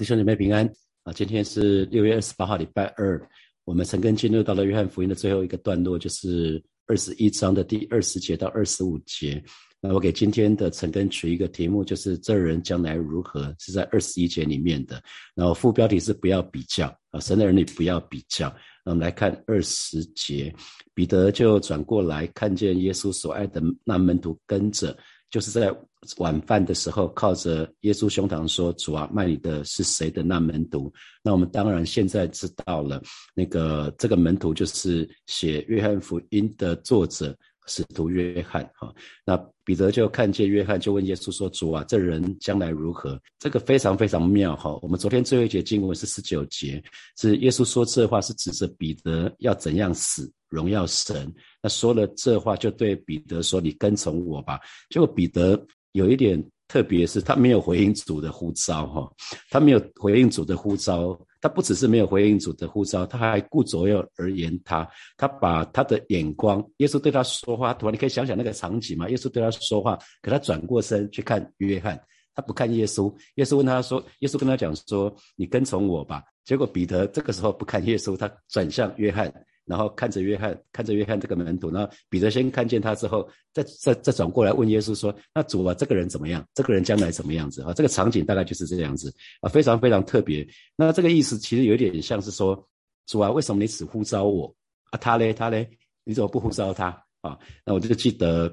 弟兄姐妹平安啊！今天是六月二十八号，礼拜二。我们陈根进入到了约翰福音的最后一个段落，就是二十一章的第二十节到二十五节。那我给今天的陈根取一个题目，就是这人将来如何，是在二十一节里面的。然后副标题是不要比较啊，神的儿女不要比较。那我们来看二十节，彼得就转过来，看见耶稣所爱的那门徒跟着。就是在晚饭的时候，靠着耶稣胸膛说：“主啊，卖你的是谁的那门徒？”那我们当然现在知道了，那个这个门徒就是写约翰福音的作者使徒约翰。哈，那彼得就看见约翰，就问耶稣说：“主啊，这人将来如何？”这个非常非常妙。哈，我们昨天最后一节经文是十九节，是耶稣说这话是指着彼得要怎样死。荣耀神，那说了这话，就对彼得说：“你跟从我吧。”结果彼得有一点特别，是他没有回应主的呼召，哈，他没有回应主的呼召。他不只是没有回应主的呼召，他还顾左右而言他。他把他的眼光，耶稣对他说话，突然你可以想想那个场景嘛？耶稣对他说话，可他转过身去看约翰，他不看耶稣。耶稣问他说：“耶稣跟他讲说，你跟从我吧。”结果彼得这个时候不看耶稣，他转向约翰。然后看着约翰，看着约翰这个门徒，然后彼得先看见他之后，再再再转过来问耶稣说：“那主啊，这个人怎么样？这个人将来怎么样子？”啊，这个场景大概就是这样子啊，非常非常特别。那这个意思其实有点像是说：“主啊，为什么你只呼召我啊？他嘞，他嘞，你怎么不呼召他啊？”那我就记得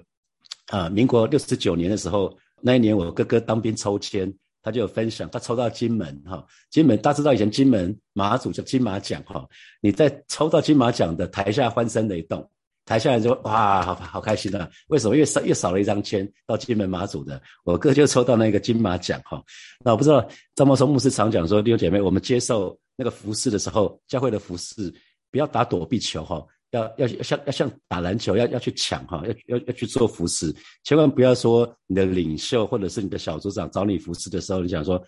啊，民国六十九年的时候，那一年我哥哥当兵抽签。他就有分享，他抽到金门哈，金门大家知道以前金门马祖叫金马奖哈，你在抽到金马奖的台下欢声雷动，台下人就哇，好好开心啊！为什么？又少又少了一张签到金门马祖的，我哥就抽到那个金马奖哈。那我不知道张茂松牧师常讲说，弟兄姐妹，我们接受那个服饰的时候，教会的服饰不要打躲避球哈。要要要像要像打篮球，要要去抢哈，要要要去做服侍，千万不要说你的领袖或者是你的小组长找你服侍的时候，你想说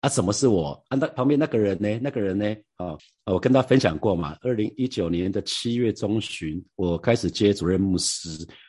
啊，什么是我？啊，那旁边那个人呢？那个人呢？啊，我跟他分享过嘛。二零一九年的七月中旬，我开始接主任牧师，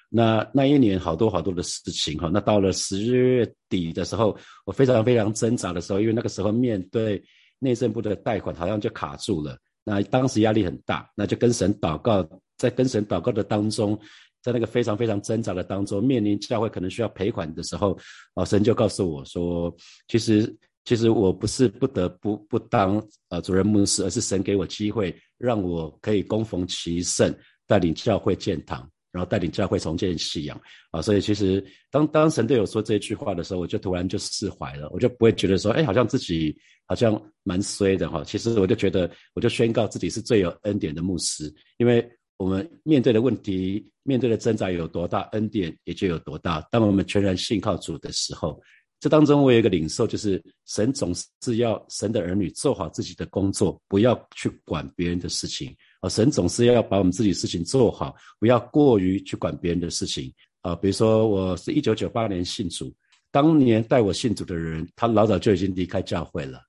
那那一年好多好多的事情哈。那到了十月底的时候，我非常非常挣扎的时候，因为那个时候面对内政部的贷款，好像就卡住了。那当时压力很大，那就跟神祷告，在跟神祷告的当中，在那个非常非常挣扎的当中，面临教会可能需要赔款的时候，啊，神就告诉我说，其实其实我不是不得不不当呃主任牧师，而是神给我机会，让我可以攻逢其胜，带领教会建堂。然后带领教会重建信仰啊，所以其实当当神对我说这句话的时候，我就突然就释怀了，我就不会觉得说，哎，好像自己好像蛮衰的哈。其实我就觉得，我就宣告自己是最有恩典的牧师，因为我们面对的问题、面对的挣扎有多大，恩典也就有多大。当我们全然信靠主的时候，这当中我有一个领受，就是神总是要神的儿女做好自己的工作，不要去管别人的事情。啊，神总是要把我们自己事情做好，不要过于去管别人的事情啊。比如说，我是一九九八年信主，当年带我信主的人，他老早就已经离开教会了；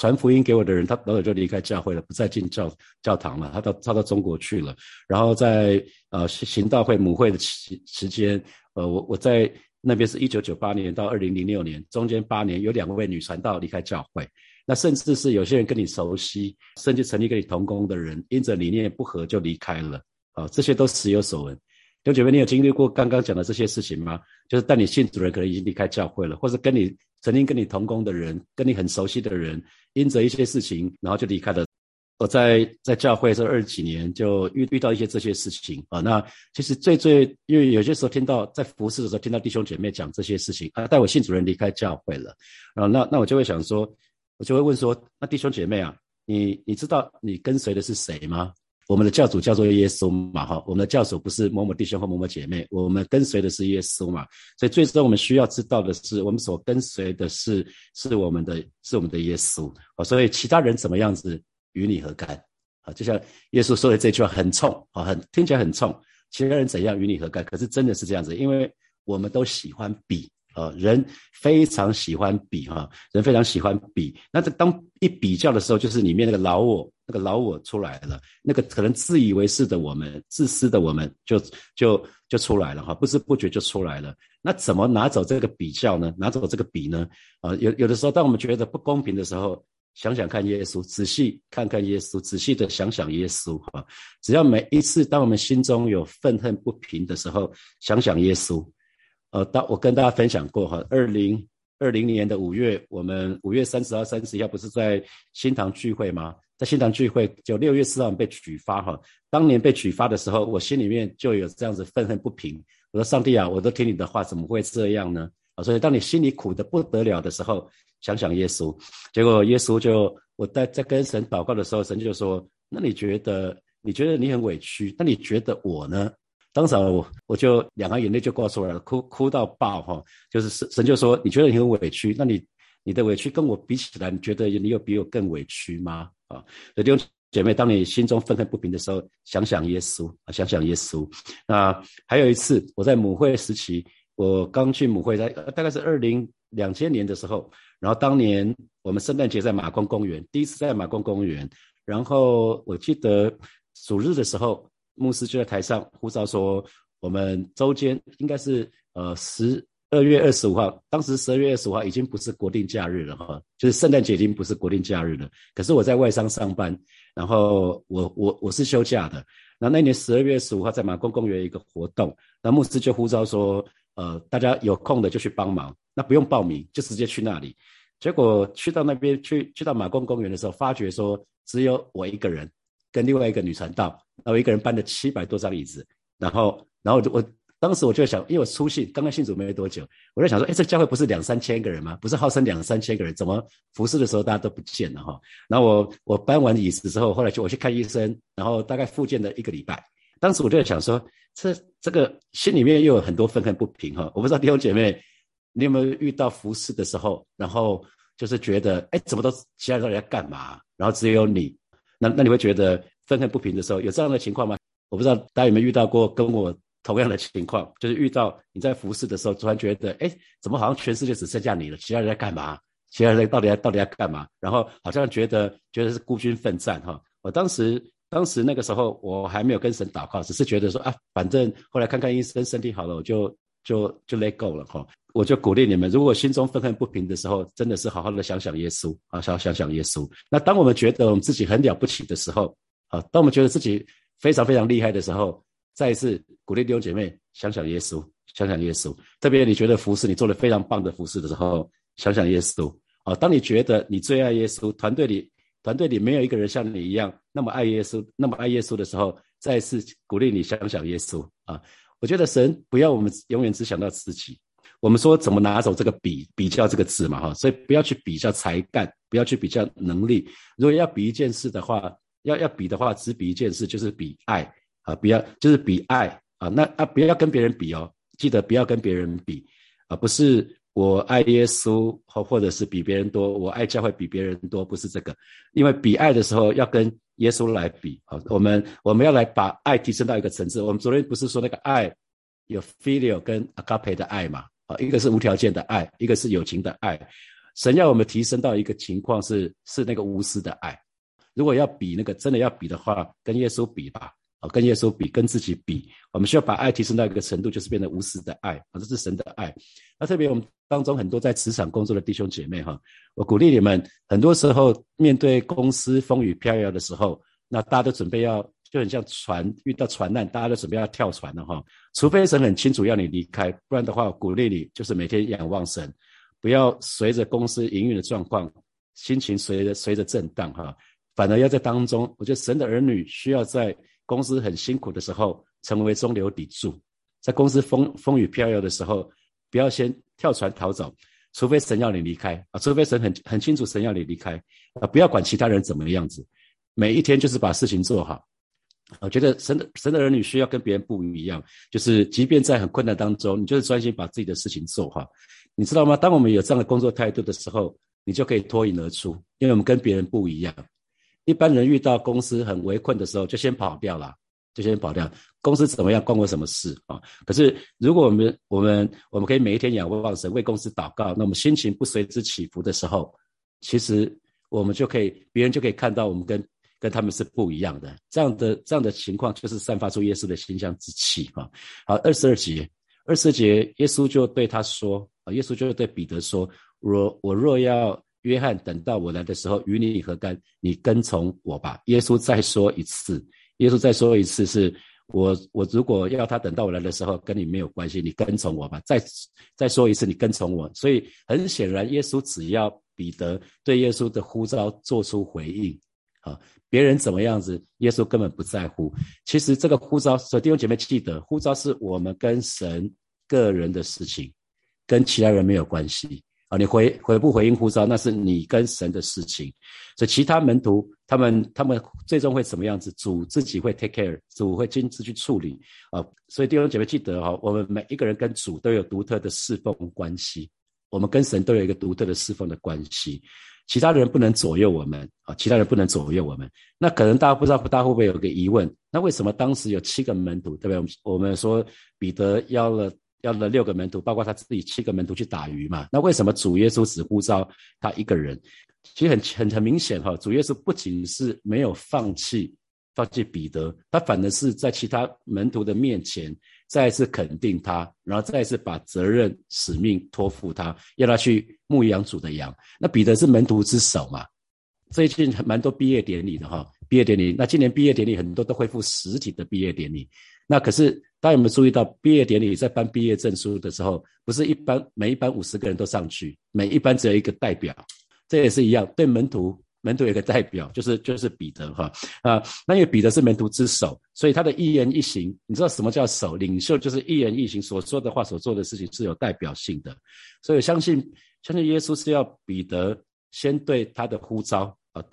传福音给我的人，他老早就离开教会了，不再进教教堂了，他到他到中国去了。然后在呃行道会母会的期时间，呃，我我在那边是一九九八年到二零零六年，中间八年有两位女传道离开教会。那甚至是有些人跟你熟悉，甚至曾经跟你同工的人，因着理念不合就离开了，啊，这些都时有所闻。弟兄姐妹，你有经历过刚刚讲的这些事情吗？就是带你信主人可能已经离开教会了，或者跟你曾经跟你同工的人，跟你很熟悉的人，因着一些事情，然后就离开了。我在在教会这二十几年，就遇遇到一些这些事情啊。那其实最最，因为有些时候听到在服侍的时候，听到弟兄姐妹讲这些事情啊，带我信主人离开教会了，啊，那那我就会想说。我就会问说：“那弟兄姐妹啊，你你知道你跟随的是谁吗？我们的教主叫做耶稣嘛，哈，我们的教主不是某某弟兄或某某姐妹，我们跟随的是耶稣嘛。所以最终我们需要知道的是，我们所跟随的是是我们的，是我们的耶稣啊。所以其他人怎么样子与你何干啊？就像耶稣说的这句话很冲啊，很听起来很冲。其他人怎样与你何干？可是真的是这样子，因为我们都喜欢比。”呃，人非常喜欢比哈，人非常喜欢比。那这当一比较的时候，就是里面那个老我，那个老我出来了，那个可能自以为是的我们，自私的我们，就就就出来了哈，不知不觉就出来了。那怎么拿走这个比较呢？拿走这个比呢？啊，有有的时候，当我们觉得不公平的时候，想想看耶稣，仔细看看耶稣，仔细的想想耶稣哈。只要每一次当我们心中有愤恨不平的时候，想想耶稣。呃，当我跟大家分享过哈，二零二零年的五月，我们五月三十号、三十一号不是在新堂聚会吗？在新堂聚会，就六月四号被举发哈。当年被举发的时候，我心里面就有这样子愤恨不平。我说：上帝啊，我都听你的话，怎么会这样呢？啊，所以当你心里苦的不得了的时候，想想耶稣。结果耶稣就我在在跟神祷告的时候，神就说：那你觉得你觉得你很委屈？那你觉得我呢？当时我我就两行眼泪就挂出来了，哭哭到爆哈！就是神神就说：“你觉得你很委屈？那你你的委屈跟我比起来，你觉得你有比我更委屈吗？”啊，弟兄姐妹，当你心中愤恨不平的时候，想想耶稣啊，想想耶稣。那还有一次，我在母会时期，我刚去母会，在大概是二零两千年的时候，然后当年我们圣诞节在马公公园，第一次在马公公园，然后我记得主日的时候。牧师就在台上呼召说：“我们周间应该是呃十二月二十五号，当时十二月二十五号已经不是国定假日了哈，就是圣诞节已经不是国定假日了。可是我在外商上班，然后我我我是休假的。那那年十二月十五号在马公公园一个活动，那牧师就呼召说：呃，大家有空的就去帮忙，那不用报名，就直接去那里。结果去到那边去去到马公公园的时候，发觉说只有我一个人跟另外一个女传道。”然后一个人搬了七百多张椅子，然后，然后我当时我就想，因为我出信刚刚信主没多久，我在想说，哎，这教会不是两三千个人吗？不是号称两三千个人，怎么服侍的时候大家都不见了哈？然后我我搬完椅子之后，后来就我去看医生，然后大概复健了一个礼拜。当时我就在想说，这这个心里面又有很多愤恨不平哈。我不知道弟兄姐妹，你有没有遇到服侍的时候，然后就是觉得，哎，怎么都其他人在干嘛，然后只有你，那那你会觉得？愤恨不平的时候，有这样的情况吗？我不知道大家有没有遇到过跟我同样的情况，就是遇到你在服侍的时候，突然觉得，哎，怎么好像全世界只剩下你了？其他人在干嘛？其他人到底在到底在干嘛？然后好像觉得觉得是孤军奋战哈。我当时当时那个时候我还没有跟神祷告，只是觉得说啊，反正后来看看医生，身体好了，我就就就 let go 了哈。我就鼓励你们，如果心中愤恨不平的时候，真的是好好的想想耶稣啊，想想想耶稣。那当我们觉得我们自己很了不起的时候，啊，当我们觉得自己非常非常厉害的时候，再一次鼓励弟兄姐妹想想耶稣，想想耶稣。特别你觉得服侍你做的非常棒的服侍的时候，想想耶稣。啊，当你觉得你最爱耶稣，团队里团队里没有一个人像你一样那么爱耶稣，那么爱耶稣的时候，再一次鼓励你想想耶稣。啊，我觉得神不要我们永远只想到自己。我们说怎么拿走这个比比较这个字嘛，哈，所以不要去比较才干，不要去比较能力。如果要比一件事的话。要要比的话，只比一件事，就是比爱啊！不要就是比爱啊！那啊，不要跟别人比哦，记得不要跟别人比啊！不是我爱耶稣，或或者是比别人多，我爱教会比别人多，不是这个。因为比爱的时候要跟耶稣来比啊！我们我们要来把爱提升到一个层次。我们昨天不是说那个爱有 filial 跟 agape 的爱嘛？啊，一个是无条件的爱，一个是友情的爱。神要我们提升到一个情况是是那个无私的爱。如果要比那个真的要比的话，跟耶稣比吧，啊，跟耶稣比，跟自己比，我们需要把爱提升到一个程度，就是变得无私的爱，啊，这是神的爱。那特别我们当中很多在职场工作的弟兄姐妹哈，我鼓励你们，很多时候面对公司风雨飘摇的时候，那大家都准备要，就很像船遇到船难，大家都准备要跳船了哈。除非神很清楚要你离开，不然的话，鼓励你就是每天仰望神，不要随着公司营运的状况，心情随着随着震荡哈。反而要在当中，我觉得神的儿女需要在公司很辛苦的时候成为中流砥柱，在公司风风雨飘摇的时候，不要先跳船逃走，除非神要你离开啊，除非神很很清楚神要你离开啊，不要管其他人怎么样子，每一天就是把事情做好。我觉得神的神的儿女需要跟别人不一样，就是即便在很困难当中，你就是专心把自己的事情做好，你知道吗？当我们有这样的工作态度的时候，你就可以脱颖而出，因为我们跟别人不一样。一般人遇到公司很围困的时候，就先跑掉了，就先跑掉。公司怎么样，关我什么事啊？可是如果我们我们我们可以每一天仰望神，为公司祷告，那我们心情不随之起伏的时候，其实我们就可以，别人就可以看到我们跟跟他们是不一样的。这样的这样的情况，就是散发出耶稣的馨香之气啊。好，二十二节，二十二节，耶稣就对他说啊，耶稣就对彼得说：若我若要约翰，等到我来的时候，与你何干？你跟从我吧。耶稣再说一次，耶稣再说一次，是我我如果要他等到我来的时候，跟你没有关系，你跟从我吧。再再说一次，你跟从我。所以很显然，耶稣只要彼得对耶稣的呼召做出回应，啊，别人怎么样子，耶稣根本不在乎。其实这个呼召，所以弟兄姐妹记得，呼召是我们跟神个人的事情，跟其他人没有关系。啊，你回回不回应呼召，那是你跟神的事情。所以其他门徒他们他们最终会怎么样子？主自己会 take care，主会亲自去处理。啊，所以弟兄姐妹记得哈，我们每一个人跟主都有独特的侍奉关系，我们跟神都有一个独特的侍奉的关系。其他人不能左右我们啊，其他人不能左右我们。那可能大家不知道，大家会不会有个疑问？那为什么当时有七个门徒，对不对？我们我们说彼得邀了。要了六个门徒，包括他自己七个门徒去打鱼嘛？那为什么主耶稣只呼召他一个人？其实很很很明显哈，主耶稣不仅是没有放弃放弃彼得，他反而是在其他门徒的面前再一次肯定他，然后再一次把责任使命托付他，要他去牧养主的羊。那彼得是门徒之首嘛？最近蛮多毕业典礼的哈，毕业典礼。那今年毕业典礼很多都恢复实体的毕业典礼。那可是大家有没有注意到，毕业典礼在颁毕业证书的时候，不是一班每一班五十个人都上去，每一班只有一个代表，这也是一样。对门徒，门徒有个代表，就是就是彼得哈啊。那因为彼得是门徒之首，所以他的一言一行，你知道什么叫首领袖？就是一言一行所说的话、所做的事情是有代表性的。所以相信相信耶稣是要彼得先对他的呼召啊。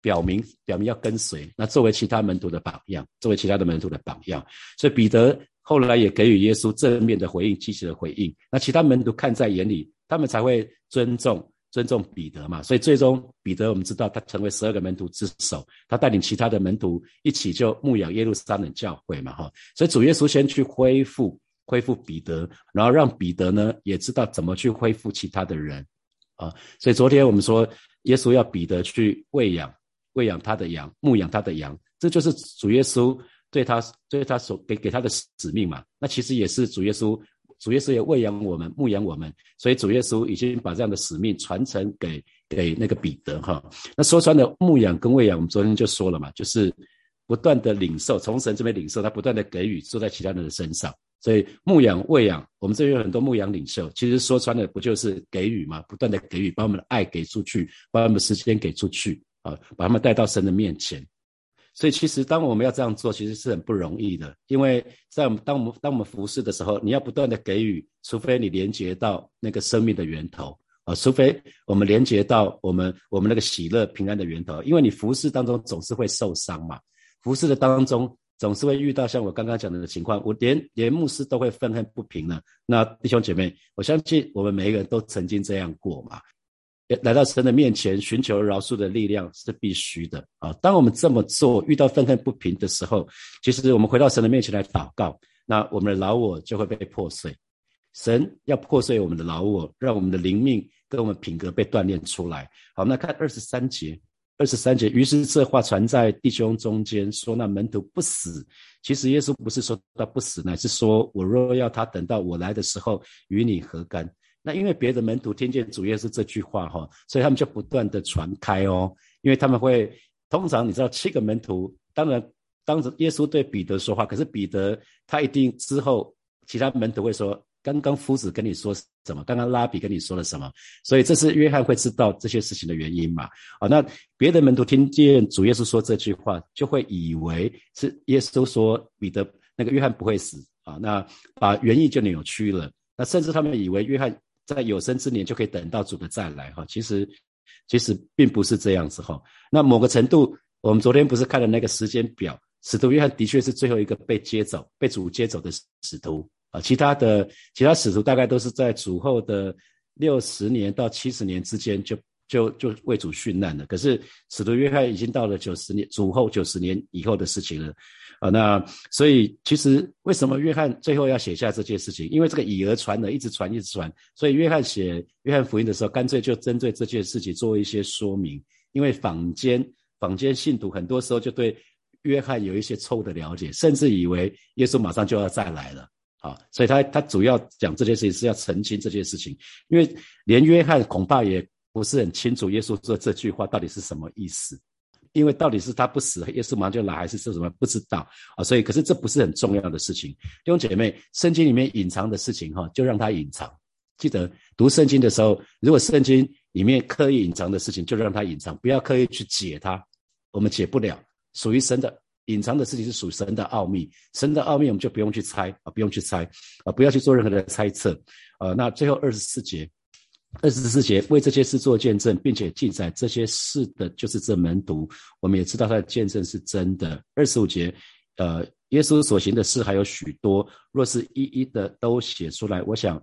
表明表明要跟随，那作为其他门徒的榜样，作为其他的门徒的榜样，所以彼得后来也给予耶稣正面的回应，积极的回应。那其他门徒看在眼里，他们才会尊重尊重彼得嘛。所以最终彼得，我们知道他成为十二个门徒之首，他带领其他的门徒一起就牧养耶路撒冷教会嘛，哈。所以主耶稣先去恢复恢复彼得，然后让彼得呢也知道怎么去恢复其他的人啊。所以昨天我们说，耶稣要彼得去喂养。喂养他的羊，牧养他的羊，这就是主耶稣对他对他所给给他的使命嘛。那其实也是主耶稣，主耶稣也喂养我们，牧养我们，所以主耶稣已经把这样的使命传承给给那个彼得哈。那说穿了，牧养跟喂养，我们昨天就说了嘛，就是不断的领受，从神这边领受，他不断的给予，做在其他人的身上。所以牧养喂养，我们这边有很多牧养领袖，其实说穿了，不就是给予嘛？不断的给予，把我们的爱给出去，把我们的时间给出去。把他们带到神的面前，所以其实当我们要这样做，其实是很不容易的。因为在我们当我们当我们服侍的时候，你要不断的给予，除非你连接到那个生命的源头啊，除非我们连接到我们我们那个喜乐平安的源头。因为你服侍当中总是会受伤嘛，服侍的当中总是会遇到像我刚刚讲的情况，我连连牧师都会愤恨不平呢。那弟兄姐妹，我相信我们每一个人都曾经这样过嘛。来到神的面前寻求饶恕的力量是必须的啊！当我们这么做，遇到愤恨不平的时候，其实我们回到神的面前来祷告，那我们的老我就会被破碎。神要破碎我们的老我，让我们的灵命跟我们品格被锻炼出来。好，那看二十三节，二十三节，于是这话传在弟兄中间，说那门徒不死。其实耶稣不是说他不死，乃是说我若要他等到我来的时候，与你何干？那因为别的门徒听见主耶稣这句话哈，所以他们就不断的传开哦。因为他们会通常你知道七个门徒，当然当着耶稣对彼得说话，可是彼得他一定之后其他门徒会说，刚刚夫子跟你说什么？刚刚拉比跟你说了什么？所以这是约翰会知道这些事情的原因嘛？啊，那别的门徒听见主耶稣说这句话，就会以为是耶稣说彼得那个约翰不会死啊，那把原意就扭曲了。那甚至他们以为约翰。在有生之年就可以等到主的再来哈，其实其实并不是这样子哈。那某个程度，我们昨天不是看了那个时间表，使徒约翰的确是最后一个被接走、被主接走的使徒啊。其他的其他使徒大概都是在主后的六十年到七十年之间就就就为主殉难了。可是使徒约翰已经到了九十年主后九十年以后的事情了。啊，那所以其实为什么约翰最后要写下这件事情？因为这个以讹传讹，一直传一直传，所以约翰写约翰福音的时候，干脆就针对这件事情做一些说明。因为坊间坊间信徒很多时候就对约翰有一些错误的了解，甚至以为耶稣马上就要再来了。啊，所以他他主要讲这件事情是要澄清这件事情，因为连约翰恐怕也不是很清楚耶稣说这句话到底是什么意思，因为到底是他不死，耶稣马上就来，还是说什么不知道啊？所以，可是这不是很重要的事情。弟兄姐妹，圣经里面隐藏的事情哈，就让它隐藏。记得读圣经的时候，如果圣经里面刻意隐藏的事情，就让它隐藏，不要刻意去解它。我们解不了，属于神的隐藏的事情是属神的奥秘，神的奥秘我们就不用去猜啊，不用去猜啊，不要去做任何的猜测啊。那最后二十四节，二十四节为这些事做见证，并且记载这些事的，就是这门徒，我们也知道他的见证是真的。二十五节，呃，耶稣所行的事还有许多，若是一一的都写出来，我想。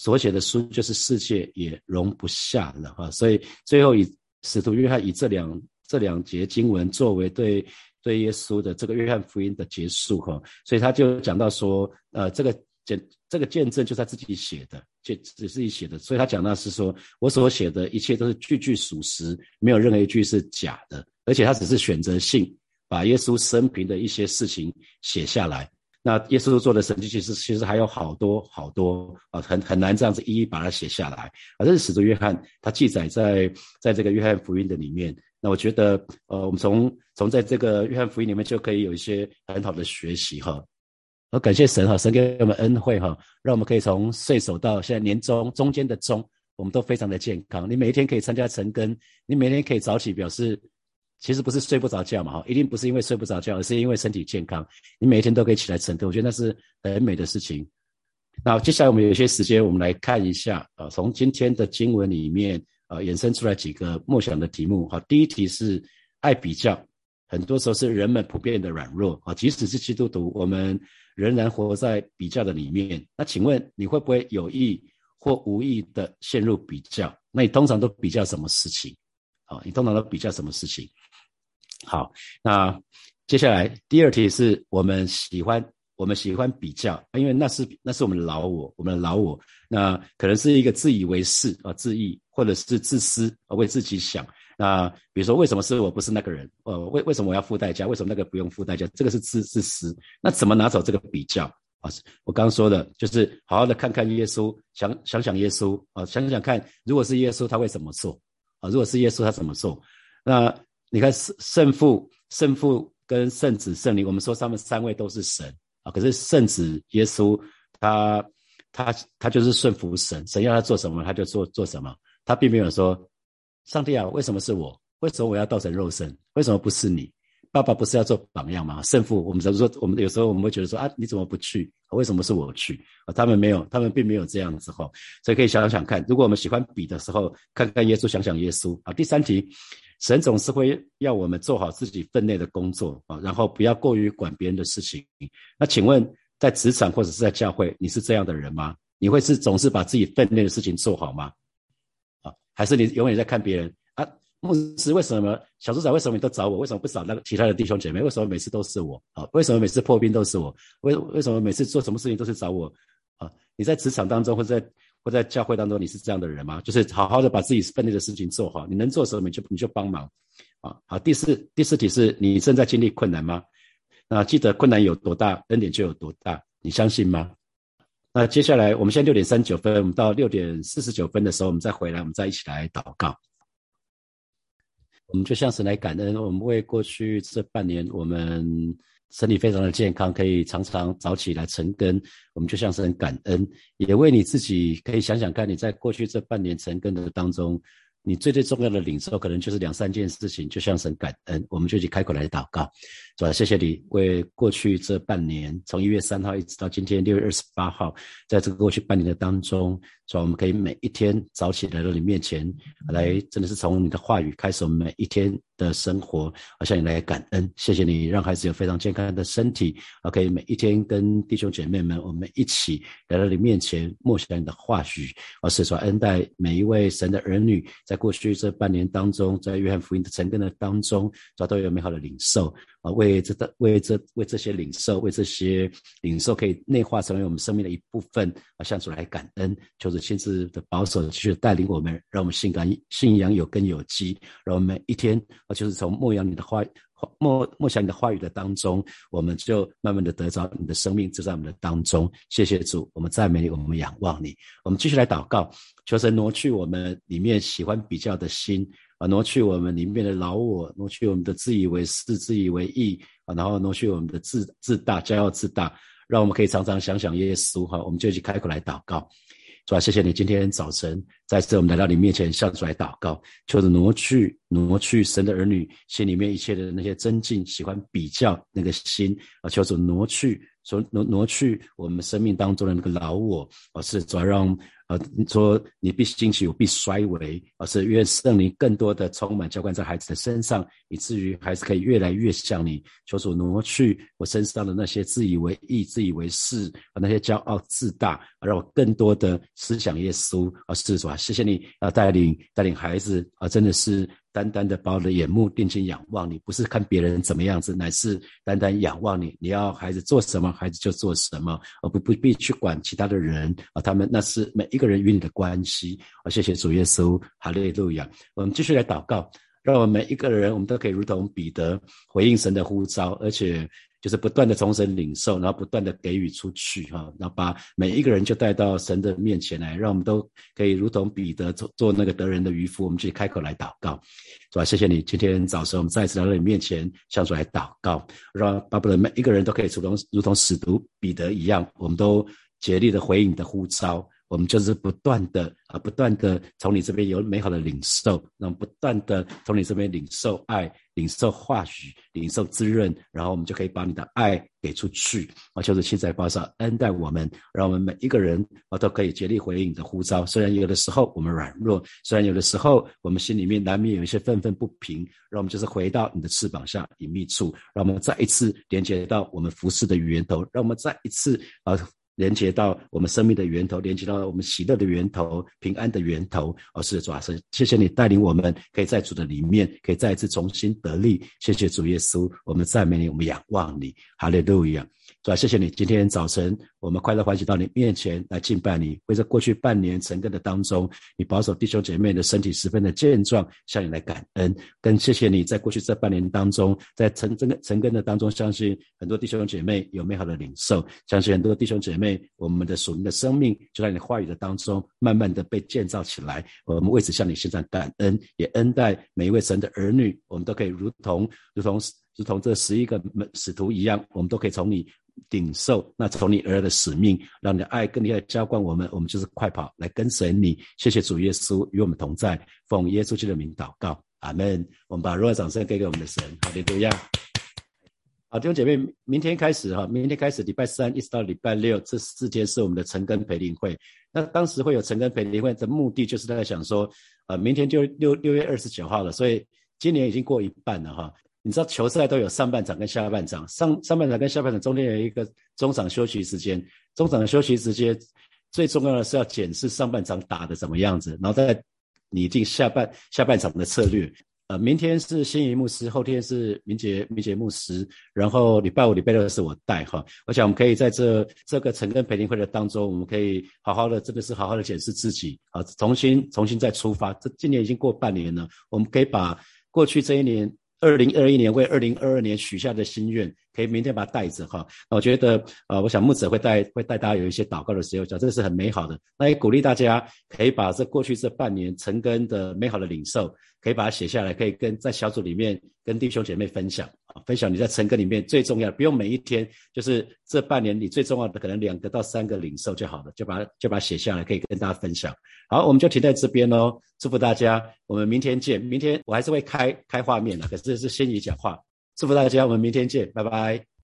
所写的书就是世界也容不下了哈，所以最后以使徒约翰以这两这两节经文作为对对耶稣的这个约翰福音的结束哈，所以他就讲到说，呃，这个见这个见证就是他自己写的，就只自己写的，所以他讲到是说我所写的一切都是句句属实，没有任何一句是假的，而且他只是选择性把耶稣生平的一些事情写下来。那耶稣做的神迹，其实其实还有好多好多啊，很很难这样子一一把它写下来。啊，这是使徒约翰他记载在在这个约翰福音的里面。那我觉得，呃，我们从从在这个约翰福音里面就可以有一些很好的学习哈。我感谢神哈，神给我们恩惠哈，让我们可以从岁首到现在年终中间的中，我们都非常的健康。你每一天可以参加晨更，你每天可以早起，表示。其实不是睡不着觉嘛，哈，一定不是因为睡不着觉，而是因为身体健康。你每一天都可以起来晨更，我觉得那是很美的事情。那接下来我们有些时间，我们来看一下，呃，从今天的经文里面，呃，衍生出来几个默想的题目。哈，第一题是爱比较，很多时候是人们普遍的软弱啊，即使是基督徒，我们仍然活在比较的里面。那请问你会不会有意或无意的陷入比较？那你通常都比较什么事情？啊，你通常都比较什么事情？好，那接下来第二题是我们喜欢我们喜欢比较，因为那是那是我们的老我，我们的老我，那可能是一个自以为是啊，自义或者是自私啊，为自己想。那比如说，为什么是我不是那个人？呃，为为什么我要付代价？为什么那个不用付代价？这个是自自私。那怎么拿走这个比较啊？我刚刚说的就是好好的看看耶稣，想想想耶稣啊，想想看，如果是耶稣，他会怎么做啊？如果是耶稣，他怎么做？那。你看圣圣父、圣父跟圣子、圣灵，我们说他们三位都是神啊。可是圣子耶稣，他他他就是顺服神，神要他做什么，他就做做什么。他并没有说，上帝啊，为什么是我？为什么我要道成肉身？为什么不是你？爸爸不是要做榜样吗？圣父，我们怎么说？我们有时候我们会觉得说啊，你怎么不去？为什么是我去？啊，他们没有，他们并没有这样子哈。所以可以想想看，如果我们喜欢比的时候，看看耶稣，想想耶稣啊。第三题。神总是会要我们做好自己分内的工作啊，然后不要过于管别人的事情。那请问，在职场或者是在教会，你是这样的人吗？你会是总是把自己分内的事情做好吗？还是你永远在看别人啊？牧师为什么？小组长为什么你都找我？为什么不找那个其他的弟兄姐妹？为什么每次都是我？啊，为什么每次破冰都是我？为为什么每次做什么事情都是找我？啊，你在职场当中或者在。或在教会当中，你是这样的人吗？就是好好的把自己分内的事情做好，你能做什么你就你就帮忙，啊好。第四第四题是你正在经历困难吗？那记得困难有多大，恩典就有多大，你相信吗？那接下来我们现在六点三九分，我们到六点四十九分的时候，我们再回来，我们再一起来祷告。我们就像是来感恩，我们为过去这半年我们。身体非常的健康，可以常常早起来晨更，我们就像是很感恩，也为你自己可以想想看，你在过去这半年成更的当中。你最最重要的领受，可能就是两三件事情，就像神感恩，我们就去开口来祷告，主吧？谢谢你为过去这半年，从一月三号一直到今天六月二十八号，在这个过去半年的当中，主吧？我们可以每一天早起来到你面前来，真的是从你的话语开始，我们每一天的生活，而，向你来感恩。谢谢你让孩子有非常健康的身体，OK，每一天跟弟兄姐妹们，我们一起来到你面前默想你的话语，而，是说恩待每一位神的儿女在。过去这半年当中，在约翰福音的成根的当中，找到有美好的领受啊，为这的为这为这些领受，为这些领受可以内化成为我们生命的一部分啊，向主来感恩，求主亲自的保守，继续带领我们，让我们信感信仰有根有基，让我们一天啊，就是从牧羊你的话。默默想你的话语的当中，我们就慢慢的得着你的生命就在我们的当中。谢谢主，我们赞美你，我们仰望你。我们继续来祷告，求神挪去我们里面喜欢比较的心啊，挪去我们里面的老我，挪去我们的自以为是、自以为意啊，然后挪去我们的自自大、骄傲自大，让我们可以常常想想耶稣哈。我们就去开口来祷告。主啊，谢谢你今天早晨再次我们来到你面前，向主来祷告，求着挪去挪去神的儿女心里面一切的那些增进、喜欢比较那个心啊，求主挪去。说挪挪去我们生命当中的那个老我，而是主要让呃说你必兴起，我必衰微，而是愿圣灵更多的充满浇灌在孩子的身上，以至于孩子可以越来越像你。求主挪去我身上的那些自以为意、自以为是啊，那些骄傲自大，啊让我更多的思想耶稣啊，是主啊，谢谢你啊，带领带领孩子啊，真的是。单单的把我的眼目定睛仰望你，不是看别人怎么样子，乃是单单仰望你。你要孩子做什么，孩子就做什么，而不不必去管其他的人啊。他们那是每一个人与你的关系啊。谢谢主耶稣，哈利路亚。我们继续来祷告，让我们每一个人，我们都可以如同彼得回应神的呼召，而且。就是不断的从神领受，然后不断的给予出去，哈，然后把每一个人就带到神的面前来，让我们都可以如同彼得做做那个得人的渔夫，我们去开口来祷告，是吧？谢谢你，今天早晨我们再次来到你面前，向主来祷告，让巴不得每一个人都可以如同如同使徒彼得一样，我们都竭力的回应你的呼召。我们就是不断的啊，不断的从你这边有美好的领受，那么不断的从你这边领受爱、领受话语、领受滋润，然后我们就可以把你的爱给出去啊，就是现在报上恩待我们，让我们每一个人啊都可以竭力回应你的呼召。虽然有的时候我们软弱，虽然有的时候我们心里面难免有一些愤愤不平，让我们就是回到你的翅膀下隐秘处，让我们再一次连接到我们服饰的源头，让我们再一次啊。连接到我们生命的源头，连接到我们喜乐的源头、平安的源头。而是主啊，是谢谢你带领我们，可以在主的里面，可以再一次重新得力。谢谢主耶稣，我们赞美你，我们仰望你，哈利路亚。主啊，谢谢你，今天早晨我们快乐欢喜到你面前来敬拜你。为这过去半年成根的当中，你保守弟兄姐妹的身体十分的健壮，向你来感恩。更谢谢你在过去这半年当中，在成真的成根的当中，相信很多弟兄姐妹有美好的领受，相信很多弟兄姐妹，我们的属灵的生命就在你话语的当中，慢慢的被建造起来。我们为此向你献上感恩，也恩待每一位神的儿女，我们都可以如同如同如同这十一个门使徒一样，我们都可以从你。顶受那从你而来的使命，让你的爱更厉害浇灌我们，我们就是快跑来跟随你。谢谢主耶稣与我们同在，奉耶稣基督的名祷告，阿门。我们把热烈掌声给给我们的神，好，利路亚。好，弟兄姐妹，明天开始哈，明天开始礼拜三一直到礼拜六这四天是我们的成根培灵会。那当时会有成根培灵会的目的，就是在想说，呃，明天就六六月二十九号了，所以今年已经过一半了哈。你知道球赛都有上半场跟下半场，上上半场跟下半场中间有一个中场休息时间，中场的休息时间最重要的是要检视上半场打的怎么样子，然后再拟定下半下半场的策略。呃，明天是新仪牧师，后天是明杰明杰牧师，然后礼拜五、礼拜六是我带哈。我想我们可以在这这个成根培灵会的当中，我们可以好好的，真的是好好的检视自己啊，重新重新再出发。这今年已经过半年了，我们可以把过去这一年。二零二一年为二零二二年许下的心愿，可以明天把它带着哈。那我觉得，呃，我想木子会带会带大家有一些祷告的时候，讲这是很美好的。那也鼓励大家可以把这过去这半年成根的美好的领受。可以把它写下来，可以跟在小组里面跟弟兄姐妹分享啊，分享你在成根里面最重要，不用每一天，就是这半年你最重要的可能两个到三个领受就好了，就把它就把它写下来，可以跟大家分享。好，我们就停在这边喽，祝福大家，我们明天见。明天我还是会开开画面的，可是是先以讲话，祝福大家，我们明天见，拜拜。